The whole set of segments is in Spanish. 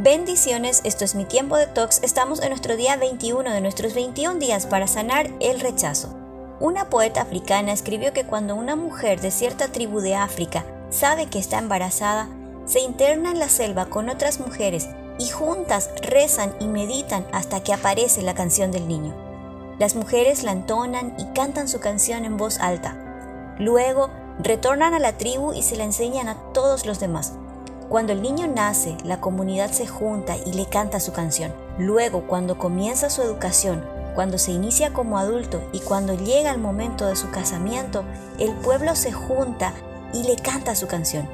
Bendiciones, esto es mi tiempo de tox. Estamos en nuestro día 21 de nuestros 21 días para sanar el rechazo. Una poeta africana escribió que cuando una mujer de cierta tribu de África sabe que está embarazada, se interna en la selva con otras mujeres y juntas rezan y meditan hasta que aparece la canción del niño. Las mujeres la entonan y cantan su canción en voz alta. Luego retornan a la tribu y se la enseñan a todos los demás. Cuando el niño nace, la comunidad se junta y le canta su canción. Luego, cuando comienza su educación, cuando se inicia como adulto y cuando llega el momento de su casamiento, el pueblo se junta y le canta su canción.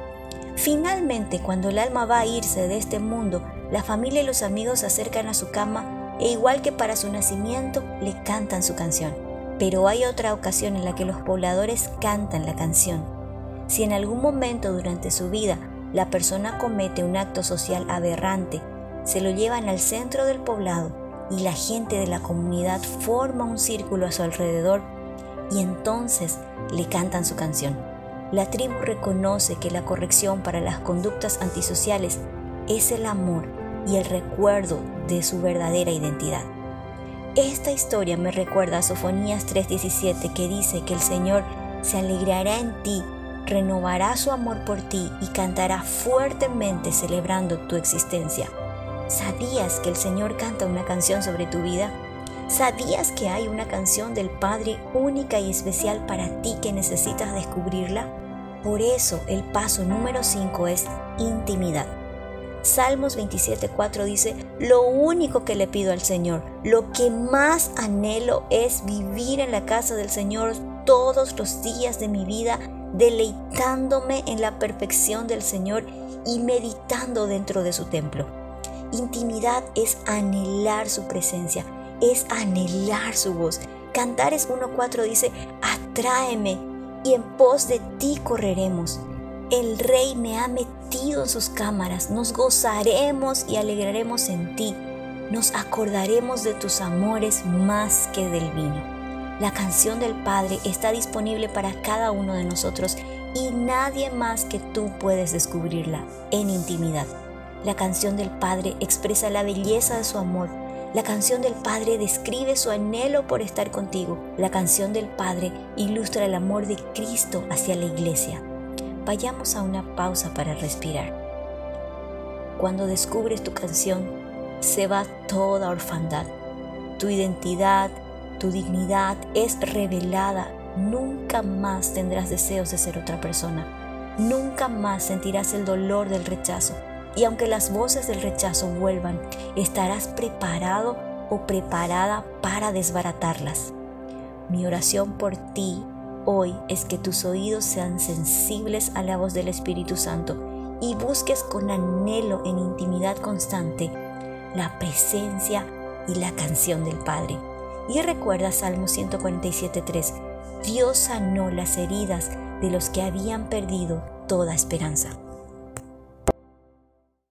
Finalmente, cuando el alma va a irse de este mundo, la familia y los amigos se acercan a su cama e igual que para su nacimiento, le cantan su canción. Pero hay otra ocasión en la que los pobladores cantan la canción. Si en algún momento durante su vida la persona comete un acto social aberrante, se lo llevan al centro del poblado y la gente de la comunidad forma un círculo a su alrededor y entonces le cantan su canción. La tribu reconoce que la corrección para las conductas antisociales es el amor y el recuerdo de su verdadera identidad. Esta historia me recuerda a Sofonías 3:17 que dice que el Señor se alegrará en ti renovará su amor por ti y cantará fuertemente celebrando tu existencia. ¿Sabías que el Señor canta una canción sobre tu vida? ¿Sabías que hay una canción del Padre única y especial para ti que necesitas descubrirla? Por eso el paso número 5 es intimidad. Salmos 27:4 dice, lo único que le pido al Señor, lo que más anhelo es vivir en la casa del Señor todos los días de mi vida deleitándome en la perfección del Señor y meditando dentro de su templo. Intimidad es anhelar su presencia, es anhelar su voz. Cantares 1.4 dice, atráeme y en pos de ti correremos. El rey me ha metido en sus cámaras, nos gozaremos y alegraremos en ti, nos acordaremos de tus amores más que del vino. La canción del Padre está disponible para cada uno de nosotros y nadie más que tú puedes descubrirla en intimidad. La canción del Padre expresa la belleza de su amor. La canción del Padre describe su anhelo por estar contigo. La canción del Padre ilustra el amor de Cristo hacia la iglesia. Vayamos a una pausa para respirar. Cuando descubres tu canción, se va toda orfandad. Tu identidad, tu dignidad es revelada. Nunca más tendrás deseos de ser otra persona. Nunca más sentirás el dolor del rechazo. Y aunque las voces del rechazo vuelvan, estarás preparado o preparada para desbaratarlas. Mi oración por ti hoy es que tus oídos sean sensibles a la voz del Espíritu Santo y busques con anhelo en intimidad constante la presencia y la canción del Padre. Y recuerda Salmo 147.3, Dios sanó las heridas de los que habían perdido toda esperanza.